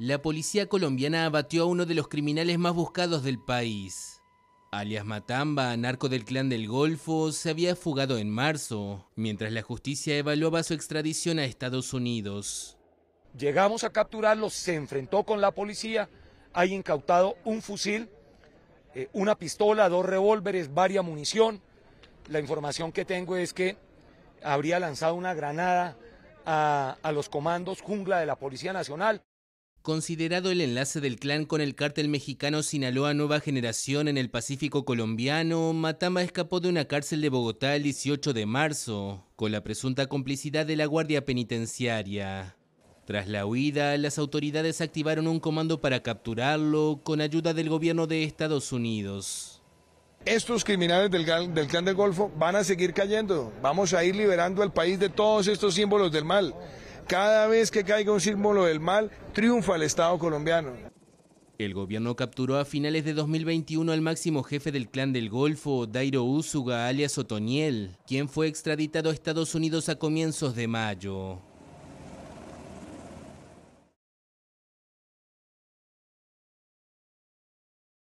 la policía colombiana abatió a uno de los criminales más buscados del país. Alias Matamba, narco del clan del Golfo, se había fugado en marzo, mientras la justicia evaluaba su extradición a Estados Unidos. Llegamos a capturarlo, se enfrentó con la policía, hay incautado un fusil, eh, una pistola, dos revólveres, varia munición. La información que tengo es que habría lanzado una granada a, a los comandos jungla de la Policía Nacional. Considerado el enlace del clan con el cártel mexicano Sinaloa Nueva Generación en el Pacífico colombiano, Matamba escapó de una cárcel de Bogotá el 18 de marzo, con la presunta complicidad de la Guardia Penitenciaria. Tras la huida, las autoridades activaron un comando para capturarlo con ayuda del gobierno de Estados Unidos. Estos criminales del, del clan del Golfo van a seguir cayendo. Vamos a ir liberando al país de todos estos símbolos del mal. Cada vez que caiga un símbolo del mal, triunfa el Estado colombiano. El gobierno capturó a finales de 2021 al máximo jefe del clan del Golfo, Dairo Úsuga, alias Otoniel, quien fue extraditado a Estados Unidos a comienzos de mayo.